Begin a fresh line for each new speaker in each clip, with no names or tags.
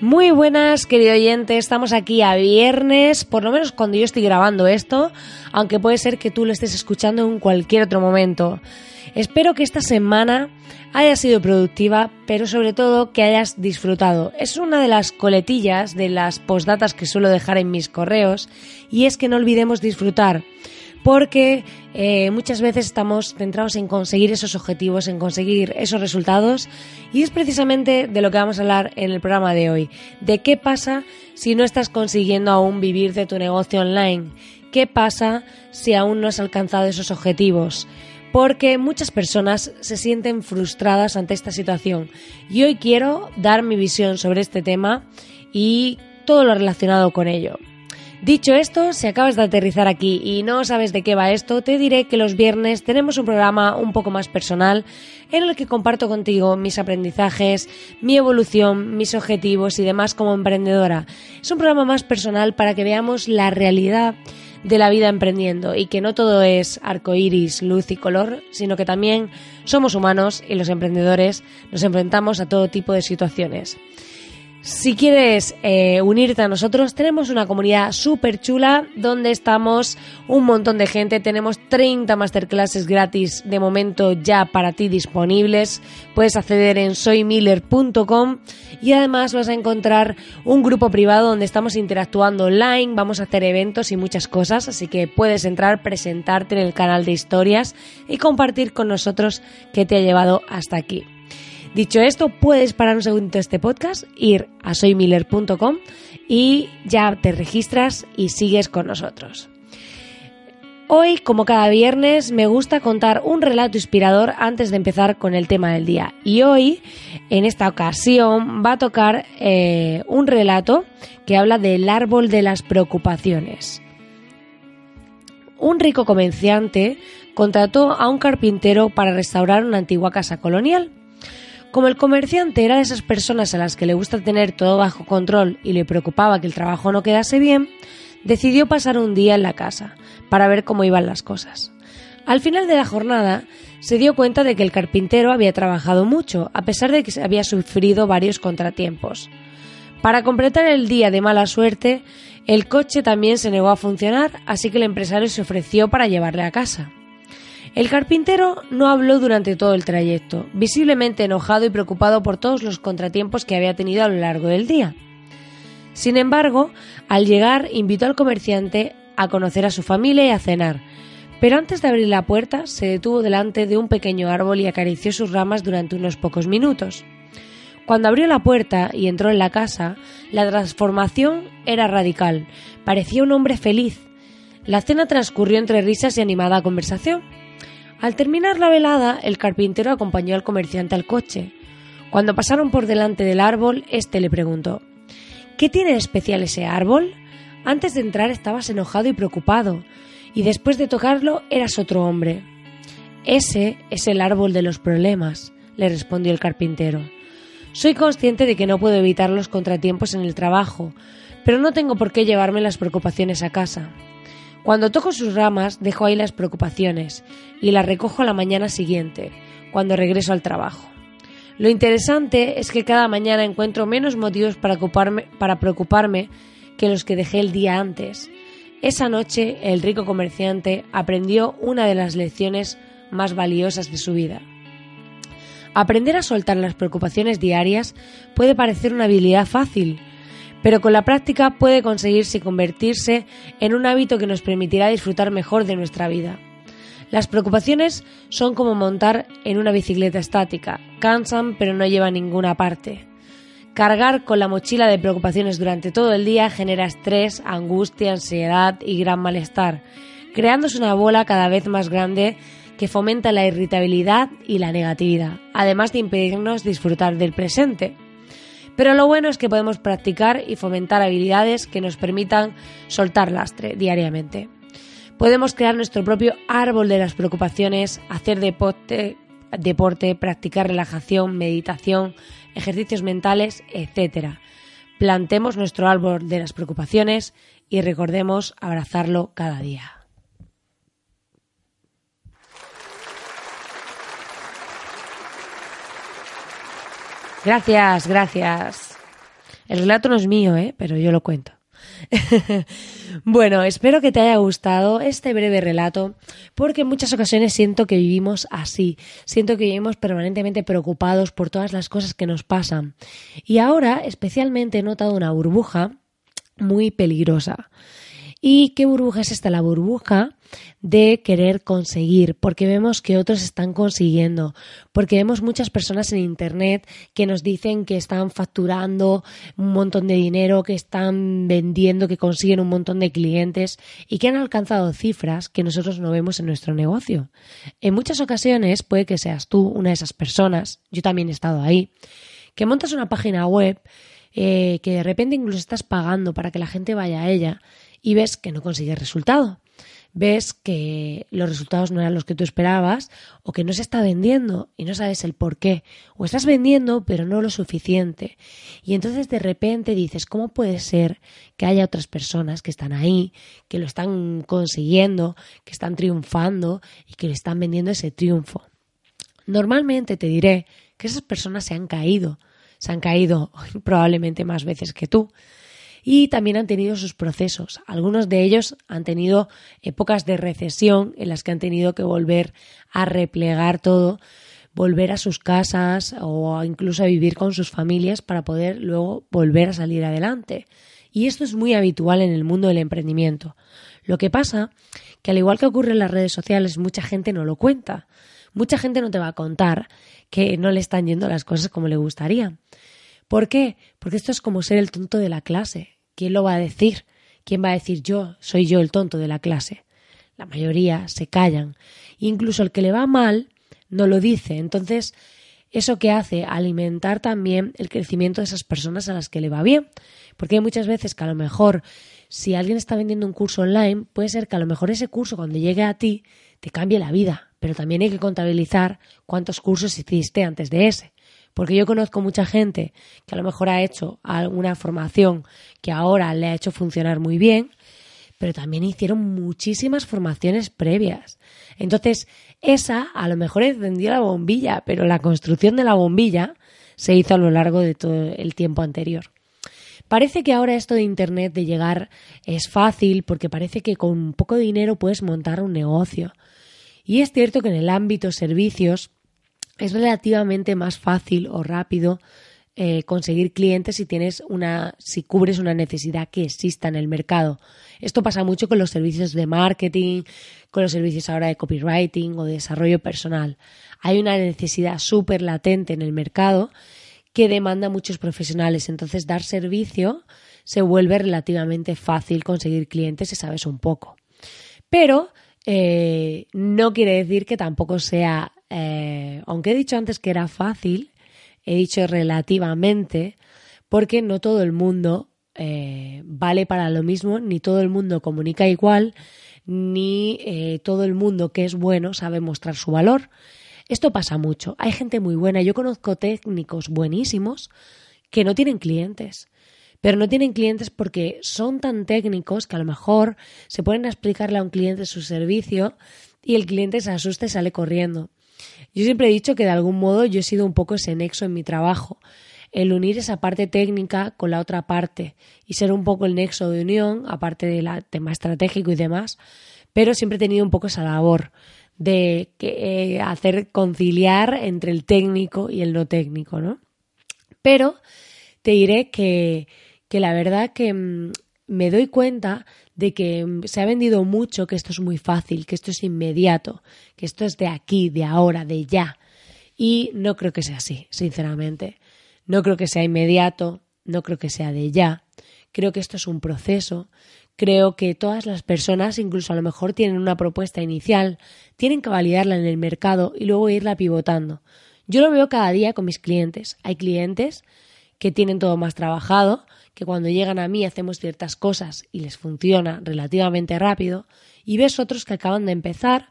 Muy buenas, querido oyente. Estamos aquí a viernes, por lo menos cuando yo estoy grabando esto, aunque puede ser que tú lo estés escuchando en cualquier otro momento. Espero que esta semana haya sido productiva, pero sobre todo que hayas disfrutado. Es una de las coletillas de las postdatas que suelo dejar en mis correos y es que no olvidemos disfrutar porque eh, muchas veces estamos centrados en conseguir esos objetivos, en conseguir esos resultados y es precisamente de lo que vamos a hablar en el programa de hoy, de qué pasa si no estás consiguiendo aún vivir de tu negocio online, qué pasa si aún no has alcanzado esos objetivos. Porque muchas personas se sienten frustradas ante esta situación. Y hoy quiero dar mi visión sobre este tema y todo lo relacionado con ello. Dicho esto, si acabas de aterrizar aquí y no sabes de qué va esto, te diré que los viernes tenemos un programa un poco más personal en el que comparto contigo mis aprendizajes, mi evolución, mis objetivos y demás como emprendedora. Es un programa más personal para que veamos la realidad de la vida emprendiendo y que no todo es arco iris, luz y color, sino que también somos humanos y los emprendedores nos enfrentamos a todo tipo de situaciones. Si quieres eh, unirte a nosotros, tenemos una comunidad súper chula donde estamos un montón de gente. Tenemos 30 masterclasses gratis de momento ya para ti disponibles. Puedes acceder en soymiller.com y además vas a encontrar un grupo privado donde estamos interactuando online. Vamos a hacer eventos y muchas cosas, así que puedes entrar, presentarte en el canal de historias y compartir con nosotros qué te ha llevado hasta aquí. Dicho esto, puedes parar un segundo este podcast, ir a soymiller.com y ya te registras y sigues con nosotros. Hoy, como cada viernes, me gusta contar un relato inspirador antes de empezar con el tema del día. Y hoy, en esta ocasión, va a tocar eh, un relato que habla del árbol de las preocupaciones. Un rico comerciante contrató a un carpintero para restaurar una antigua casa colonial. Como el comerciante era de esas personas a las que le gusta tener todo bajo control y le preocupaba que el trabajo no quedase bien, decidió pasar un día en la casa para ver cómo iban las cosas. Al final de la jornada se dio cuenta de que el carpintero había trabajado mucho, a pesar de que había sufrido varios contratiempos. Para completar el día de mala suerte, el coche también se negó a funcionar, así que el empresario se ofreció para llevarle a casa. El carpintero no habló durante todo el trayecto, visiblemente enojado y preocupado por todos los contratiempos que había tenido a lo largo del día. Sin embargo, al llegar invitó al comerciante a conocer a su familia y a cenar, pero antes de abrir la puerta se detuvo delante de un pequeño árbol y acarició sus ramas durante unos pocos minutos. Cuando abrió la puerta y entró en la casa, la transformación era radical. Parecía un hombre feliz. La cena transcurrió entre risas y animada conversación. Al terminar la velada, el carpintero acompañó al comerciante al coche. Cuando pasaron por delante del árbol, éste le preguntó ¿Qué tiene especial ese árbol? Antes de entrar estabas enojado y preocupado, y después de tocarlo eras otro hombre. Ese es el árbol de los problemas, le respondió el carpintero. Soy consciente de que no puedo evitar los contratiempos en el trabajo, pero no tengo por qué llevarme las preocupaciones a casa. Cuando toco sus ramas, dejo ahí las preocupaciones y las recojo a la mañana siguiente, cuando regreso al trabajo. Lo interesante es que cada mañana encuentro menos motivos para, para preocuparme que los que dejé el día antes. Esa noche, el rico comerciante aprendió una de las lecciones más valiosas de su vida. Aprender a soltar las preocupaciones diarias puede parecer una habilidad fácil, pero con la práctica puede conseguirse y convertirse en un hábito que nos permitirá disfrutar mejor de nuestra vida. Las preocupaciones son como montar en una bicicleta estática, cansan pero no llevan ninguna parte. Cargar con la mochila de preocupaciones durante todo el día genera estrés, angustia, ansiedad y gran malestar, creándose una bola cada vez más grande que fomenta la irritabilidad y la negatividad, además de impedirnos disfrutar del presente. Pero lo bueno es que podemos practicar y fomentar habilidades que nos permitan soltar lastre diariamente. Podemos crear nuestro propio árbol de las preocupaciones, hacer deporte, practicar relajación, meditación, ejercicios mentales, etc. Plantemos nuestro árbol de las preocupaciones y recordemos abrazarlo cada día. Gracias, gracias. El relato no es mío, ¿eh? pero yo lo cuento. bueno, espero que te haya gustado este breve relato, porque en muchas ocasiones siento que vivimos así, siento que vivimos permanentemente preocupados por todas las cosas que nos pasan. Y ahora especialmente he notado una burbuja muy peligrosa. ¿Y qué burbuja es esta? La burbuja de querer conseguir, porque vemos que otros están consiguiendo, porque vemos muchas personas en Internet que nos dicen que están facturando un montón de dinero, que están vendiendo, que consiguen un montón de clientes y que han alcanzado cifras que nosotros no vemos en nuestro negocio. En muchas ocasiones puede que seas tú una de esas personas, yo también he estado ahí, que montas una página web eh, que de repente incluso estás pagando para que la gente vaya a ella y ves que no consigues resultado. Ves que los resultados no eran los que tú esperabas o que no se está vendiendo y no sabes el por qué. O estás vendiendo pero no lo suficiente. Y entonces de repente dices, ¿cómo puede ser que haya otras personas que están ahí, que lo están consiguiendo, que están triunfando y que le están vendiendo ese triunfo? Normalmente te diré que esas personas se han caído, se han caído probablemente más veces que tú y también han tenido sus procesos. Algunos de ellos han tenido épocas de recesión en las que han tenido que volver a replegar todo, volver a sus casas o incluso a vivir con sus familias para poder luego volver a salir adelante. Y esto es muy habitual en el mundo del emprendimiento. Lo que pasa que al igual que ocurre en las redes sociales, mucha gente no lo cuenta. Mucha gente no te va a contar que no le están yendo las cosas como le gustaría. ¿Por qué? Porque esto es como ser el tonto de la clase. ¿Quién lo va a decir? ¿Quién va a decir yo? Soy yo el tonto de la clase. La mayoría se callan. Incluso el que le va mal no lo dice. Entonces, ¿eso que hace? Alimentar también el crecimiento de esas personas a las que le va bien. Porque hay muchas veces que a lo mejor si alguien está vendiendo un curso online, puede ser que a lo mejor ese curso cuando llegue a ti te cambie la vida, pero también hay que contabilizar cuántos cursos hiciste antes de ese. Porque yo conozco mucha gente que a lo mejor ha hecho alguna formación que ahora le ha hecho funcionar muy bien, pero también hicieron muchísimas formaciones previas. Entonces, esa a lo mejor encendió la bombilla, pero la construcción de la bombilla se hizo a lo largo de todo el tiempo anterior. Parece que ahora esto de Internet de llegar es fácil porque parece que con poco dinero puedes montar un negocio. Y es cierto que en el ámbito servicios es relativamente más fácil o rápido eh, conseguir clientes si tienes una, si cubres una necesidad que exista en el mercado. Esto pasa mucho con los servicios de marketing, con los servicios ahora de copywriting o de desarrollo personal. Hay una necesidad súper latente en el mercado que demanda muchos profesionales. Entonces, dar servicio se vuelve relativamente fácil conseguir clientes si sabes un poco. Pero eh, no quiere decir que tampoco sea eh, aunque he dicho antes que era fácil, he dicho relativamente, porque no todo el mundo eh, vale para lo mismo, ni todo el mundo comunica igual, ni eh, todo el mundo que es bueno sabe mostrar su valor. Esto pasa mucho. Hay gente muy buena. Yo conozco técnicos buenísimos que no tienen clientes. Pero no tienen clientes porque son tan técnicos que a lo mejor se pueden explicarle a un cliente su servicio y el cliente se asusta y sale corriendo. Yo siempre he dicho que de algún modo yo he sido un poco ese nexo en mi trabajo, el unir esa parte técnica con la otra parte y ser un poco el nexo de unión, aparte del tema estratégico y demás, pero siempre he tenido un poco esa labor de eh, hacer conciliar entre el técnico y el no técnico, ¿no? Pero te diré que, que la verdad que mm, me doy cuenta de que mm, se ha vendido mucho que esto es muy fácil, que esto es inmediato, que esto es de aquí, de ahora, de ya. Y no creo que sea así, sinceramente. no creo que sea inmediato, no creo que sea de ya, creo que esto es un proceso, creo que todas las personas, incluso a lo mejor tienen una propuesta inicial, tienen que validarla en el mercado y luego irla pivotando. Yo lo veo cada día con mis clientes. Hay clientes que tienen todo más trabajado, que cuando llegan a mí hacemos ciertas cosas y les funciona relativamente rápido, y ves otros que acaban de empezar,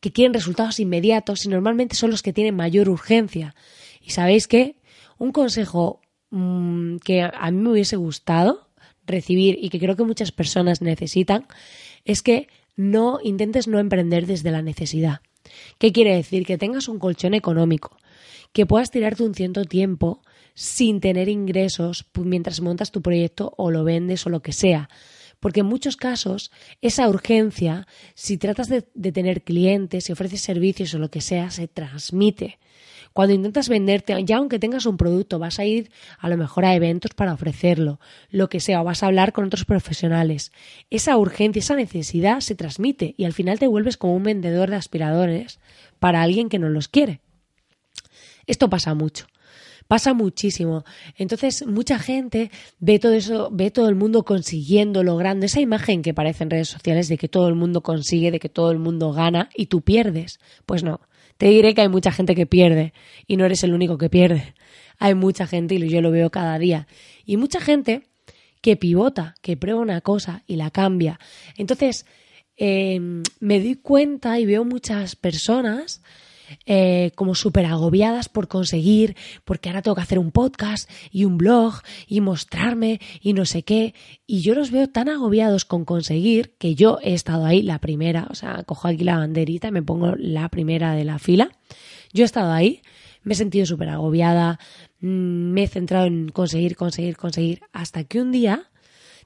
que quieren resultados inmediatos y normalmente son los que tienen mayor urgencia. Y sabéis que un consejo mm, que a mí me hubiese gustado recibir y que creo que muchas personas necesitan es que no intentes no emprender desde la necesidad. ¿Qué quiere decir? Que tengas un colchón económico, que puedas tirarte un cierto tiempo sin tener ingresos mientras montas tu proyecto o lo vendes o lo que sea. Porque en muchos casos esa urgencia, si tratas de, tener clientes, si ofreces servicios o lo que sea, se transmite. Cuando intentas venderte, ya aunque tengas un producto, vas a ir a lo mejor a eventos para ofrecerlo, lo que sea, o vas a hablar con otros profesionales. Esa urgencia, esa necesidad se transmite y al final te vuelves como un vendedor de aspiradores para alguien que no los quiere. Esto pasa mucho. Pasa muchísimo. Entonces, mucha gente ve todo eso, ve todo el mundo consiguiendo, logrando esa imagen que aparece en redes sociales de que todo el mundo consigue, de que todo el mundo gana y tú pierdes. Pues no. Te diré que hay mucha gente que pierde y no eres el único que pierde. Hay mucha gente y yo lo veo cada día. Y mucha gente que pivota, que prueba una cosa y la cambia. Entonces, eh, me doy cuenta y veo muchas personas eh, como súper agobiadas por conseguir, porque ahora tengo que hacer un podcast y un blog y mostrarme y no sé qué. Y yo los veo tan agobiados con conseguir que yo he estado ahí la primera, o sea, cojo aquí la banderita y me pongo la primera de la fila. Yo he estado ahí, me he sentido súper agobiada, mm, me he centrado en conseguir, conseguir, conseguir, hasta que un día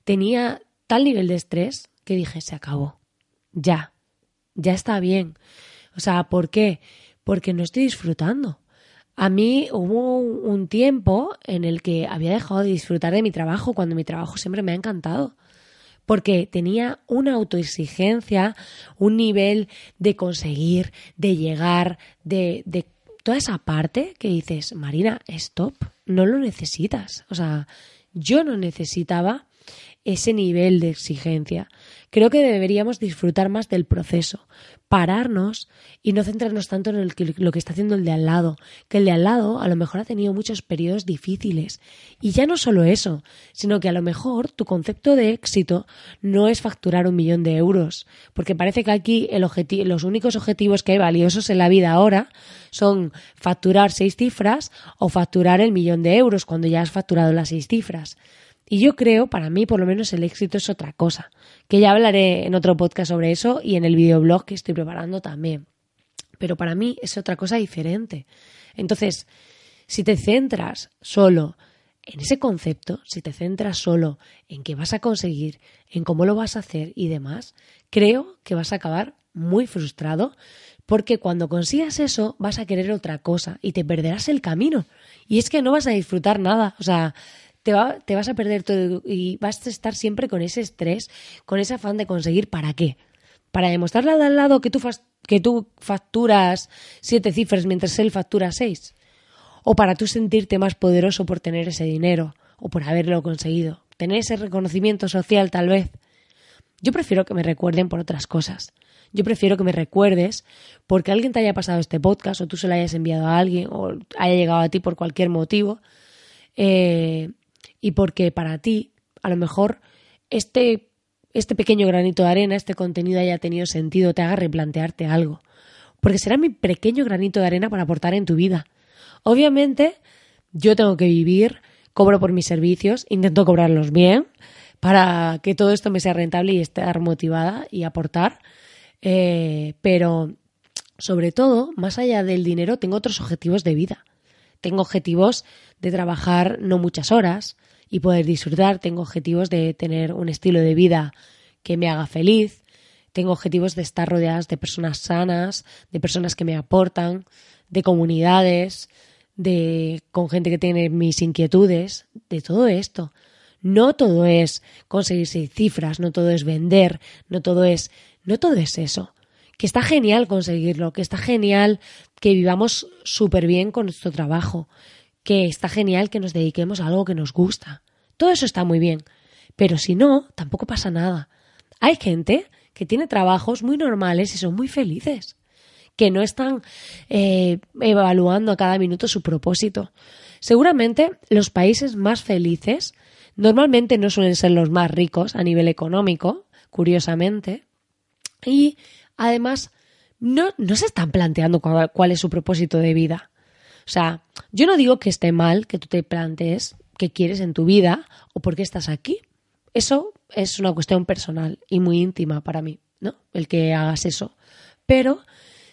tenía tal nivel de estrés que dije, se acabó, ya, ya está bien. O sea, ¿por qué? Porque no estoy disfrutando. A mí hubo un tiempo en el que había dejado de disfrutar de mi trabajo cuando mi trabajo siempre me ha encantado. Porque tenía una autoexigencia, un nivel de conseguir, de llegar, de, de toda esa parte que dices, Marina, stop, no lo necesitas. O sea, yo no necesitaba ese nivel de exigencia. Creo que deberíamos disfrutar más del proceso, pararnos y no centrarnos tanto en lo que está haciendo el de al lado, que el de al lado a lo mejor ha tenido muchos periodos difíciles. Y ya no solo eso, sino que a lo mejor tu concepto de éxito no es facturar un millón de euros, porque parece que aquí el los únicos objetivos que hay valiosos en la vida ahora son facturar seis cifras o facturar el millón de euros cuando ya has facturado las seis cifras. Y yo creo, para mí por lo menos el éxito es otra cosa, que ya hablaré en otro podcast sobre eso y en el videoblog que estoy preparando también. Pero para mí es otra cosa diferente. Entonces, si te centras solo en ese concepto, si te centras solo en qué vas a conseguir, en cómo lo vas a hacer y demás, creo que vas a acabar muy frustrado porque cuando consigas eso vas a querer otra cosa y te perderás el camino. Y es que no vas a disfrutar nada. O sea, te, te vas a perder todo y vas a estar siempre con ese estrés, con ese afán de conseguir para qué. Para demostrarle al lado que tú, que tú facturas siete cifras mientras él factura seis. O para tú sentirte más poderoso por tener ese dinero o por haberlo conseguido. Tener ese reconocimiento social tal vez. Yo prefiero que me recuerden por otras cosas. Yo prefiero que me recuerdes porque alguien te haya pasado este podcast o tú se lo hayas enviado a alguien o haya llegado a ti por cualquier motivo. Eh, y porque para ti, a lo mejor, este, este pequeño granito de arena, este contenido haya tenido sentido, te haga replantearte algo. Porque será mi pequeño granito de arena para aportar en tu vida. Obviamente, yo tengo que vivir, cobro por mis servicios, intento cobrarlos bien para que todo esto me sea rentable y estar motivada y aportar. Eh, pero sobre todo, más allá del dinero, tengo otros objetivos de vida. Tengo objetivos de trabajar no muchas horas, y poder disfrutar. Tengo objetivos de tener un estilo de vida que me haga feliz. Tengo objetivos de estar rodeadas de personas sanas, de personas que me aportan, de comunidades, de con gente que tiene mis inquietudes, de todo esto. No todo es conseguirse cifras, no todo es vender, no todo es, no todo es eso. Que está genial conseguirlo, que está genial que vivamos súper bien con nuestro trabajo, que está genial que nos dediquemos a algo que nos gusta. Todo eso está muy bien. Pero si no, tampoco pasa nada. Hay gente que tiene trabajos muy normales y son muy felices, que no están eh, evaluando a cada minuto su propósito. Seguramente los países más felices normalmente no suelen ser los más ricos a nivel económico, curiosamente, y además no, no se están planteando cuál, cuál es su propósito de vida. O sea, yo no digo que esté mal que tú te plantees qué quieres en tu vida o por qué estás aquí. Eso es una cuestión personal y muy íntima para mí, ¿no? El que hagas eso. Pero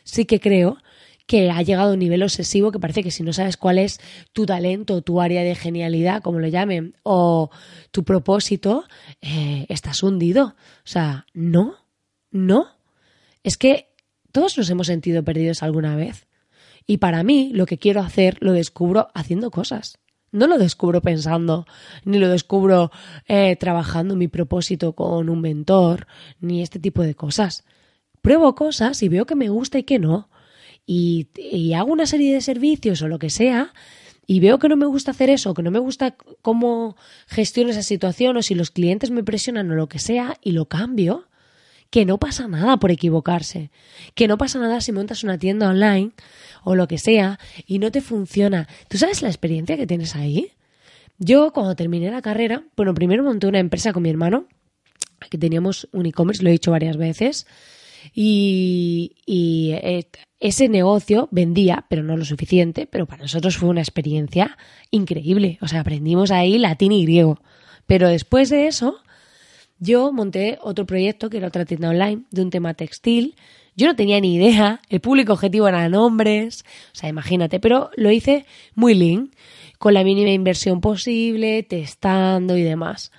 sí que creo que ha llegado a un nivel obsesivo que parece que si no sabes cuál es tu talento, tu área de genialidad, como lo llamen, o tu propósito, eh, estás hundido. O sea, no, no. Es que todos nos hemos sentido perdidos alguna vez. Y para mí, lo que quiero hacer lo descubro haciendo cosas. No lo descubro pensando, ni lo descubro eh, trabajando mi propósito con un mentor, ni este tipo de cosas. Pruebo cosas y veo que me gusta y que no. Y, y hago una serie de servicios o lo que sea, y veo que no me gusta hacer eso, que no me gusta cómo gestiono esa situación, o si los clientes me presionan o lo que sea, y lo cambio, que no pasa nada por equivocarse, que no pasa nada si montas una tienda online o lo que sea y no te funciona. ¿Tú sabes la experiencia que tienes ahí? Yo cuando terminé la carrera, bueno, primero monté una empresa con mi hermano, que teníamos un e-commerce, lo he dicho varias veces, y, eh, ese negocio vendía, pero no lo suficiente, pero para nosotros fue una experiencia increíble. O sea, aprendimos ahí latín y griego. Pero después de eso, yo monté otro proyecto que era otra tienda online de un tema textil yo no tenía ni idea, el público objetivo eran hombres, o sea, imagínate, pero lo hice muy lean, con la mínima inversión posible, testando y demás.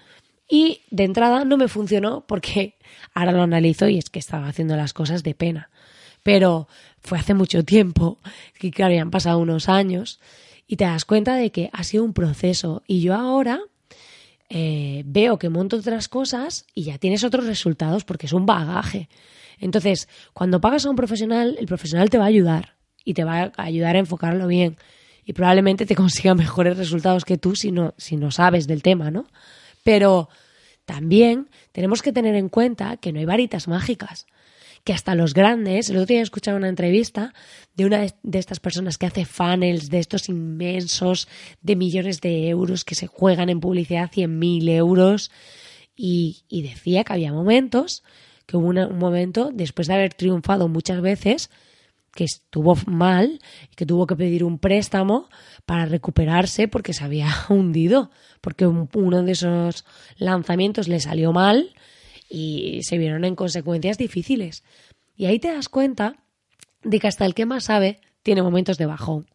Y de entrada no me funcionó porque ahora lo analizo y es que estaba haciendo las cosas de pena. Pero fue hace mucho tiempo, que claro, habían pasado unos años, y te das cuenta de que ha sido un proceso. Y yo ahora eh, veo que monto otras cosas y ya tienes otros resultados porque es un bagaje. Entonces, cuando pagas a un profesional, el profesional te va a ayudar y te va a ayudar a enfocarlo bien y probablemente te consiga mejores resultados que tú si no, si no sabes del tema, ¿no? Pero también tenemos que tener en cuenta que no hay varitas mágicas que hasta los grandes, el otro día he escuchado una entrevista de una de estas personas que hace funnels de estos inmensos de millones de euros que se juegan en publicidad 100.000 euros y, y decía que había momentos que hubo un momento, después de haber triunfado muchas veces, que estuvo mal y que tuvo que pedir un préstamo para recuperarse porque se había hundido, porque uno de esos lanzamientos le salió mal y se vieron en consecuencias difíciles. Y ahí te das cuenta de que hasta el que más sabe tiene momentos de bajón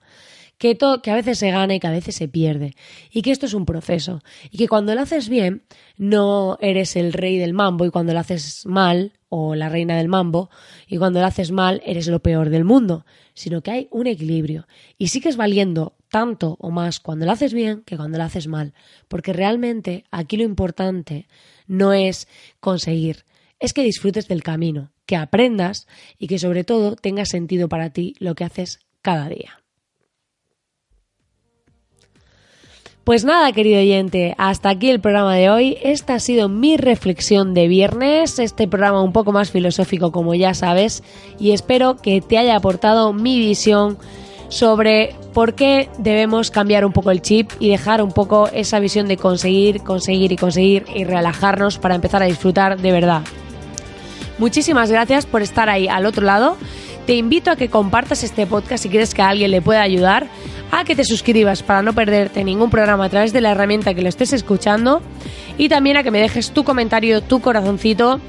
que, que a veces se gana y que a veces se pierde, y que esto es un proceso, y que cuando lo haces bien no eres el rey del mambo y cuando lo haces mal o la reina del mambo y cuando lo haces mal eres lo peor del mundo, sino que hay un equilibrio y sigues valiendo tanto o más cuando lo haces bien que cuando lo haces mal, porque realmente aquí lo importante no es conseguir, es que disfrutes del camino, que aprendas y que sobre todo tenga sentido para ti lo que haces cada día. Pues nada, querido oyente, hasta aquí el programa de hoy. Esta ha sido mi reflexión de viernes, este programa un poco más filosófico como ya sabes, y espero que te haya aportado mi visión sobre por qué debemos cambiar un poco el chip y dejar un poco esa visión de conseguir, conseguir y conseguir y relajarnos para empezar a disfrutar de verdad. Muchísimas gracias por estar ahí al otro lado. Te invito a que compartas este podcast si quieres que a alguien le pueda ayudar a que te suscribas para no perderte ningún programa a través de la herramienta que lo estés escuchando y también a que me dejes tu comentario, tu corazoncito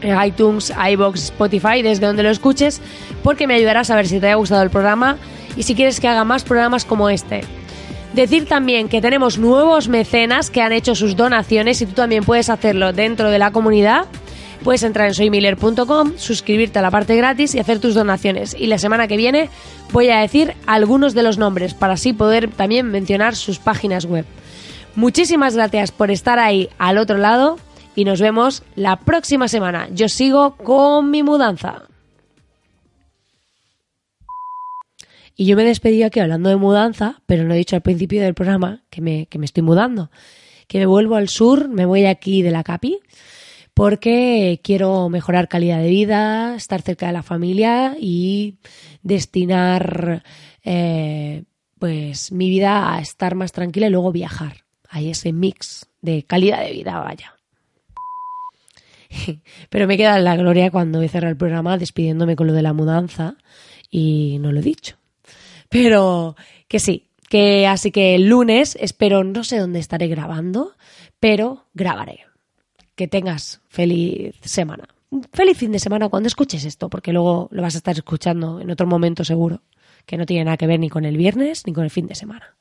en iTunes, iBox, Spotify, desde donde lo escuches, porque me ayudará a saber si te ha gustado el programa y si quieres que haga más programas como este. Decir también que tenemos nuevos mecenas que han hecho sus donaciones y tú también puedes hacerlo dentro de la comunidad Puedes entrar en soymiller.com, suscribirte a la parte gratis y hacer tus donaciones. Y la semana que viene voy a decir algunos de los nombres para así poder también mencionar sus páginas web. Muchísimas gracias por estar ahí al otro lado y nos vemos la próxima semana. Yo sigo con mi mudanza. Y yo me he despedido aquí hablando de mudanza, pero no he dicho al principio del programa que me, que me estoy mudando. Que me vuelvo al sur, me voy aquí de la Capi, porque quiero mejorar calidad de vida, estar cerca de la familia y destinar eh, pues mi vida a estar más tranquila y luego viajar. Hay ese mix de calidad de vida, vaya. Pero me queda la gloria cuando he cerrado el programa despidiéndome con lo de la mudanza y no lo he dicho. Pero que sí, que así que el lunes espero, no sé dónde estaré grabando, pero grabaré. Que tengas feliz semana. Feliz fin de semana cuando escuches esto, porque luego lo vas a estar escuchando en otro momento seguro, que no tiene nada que ver ni con el viernes ni con el fin de semana.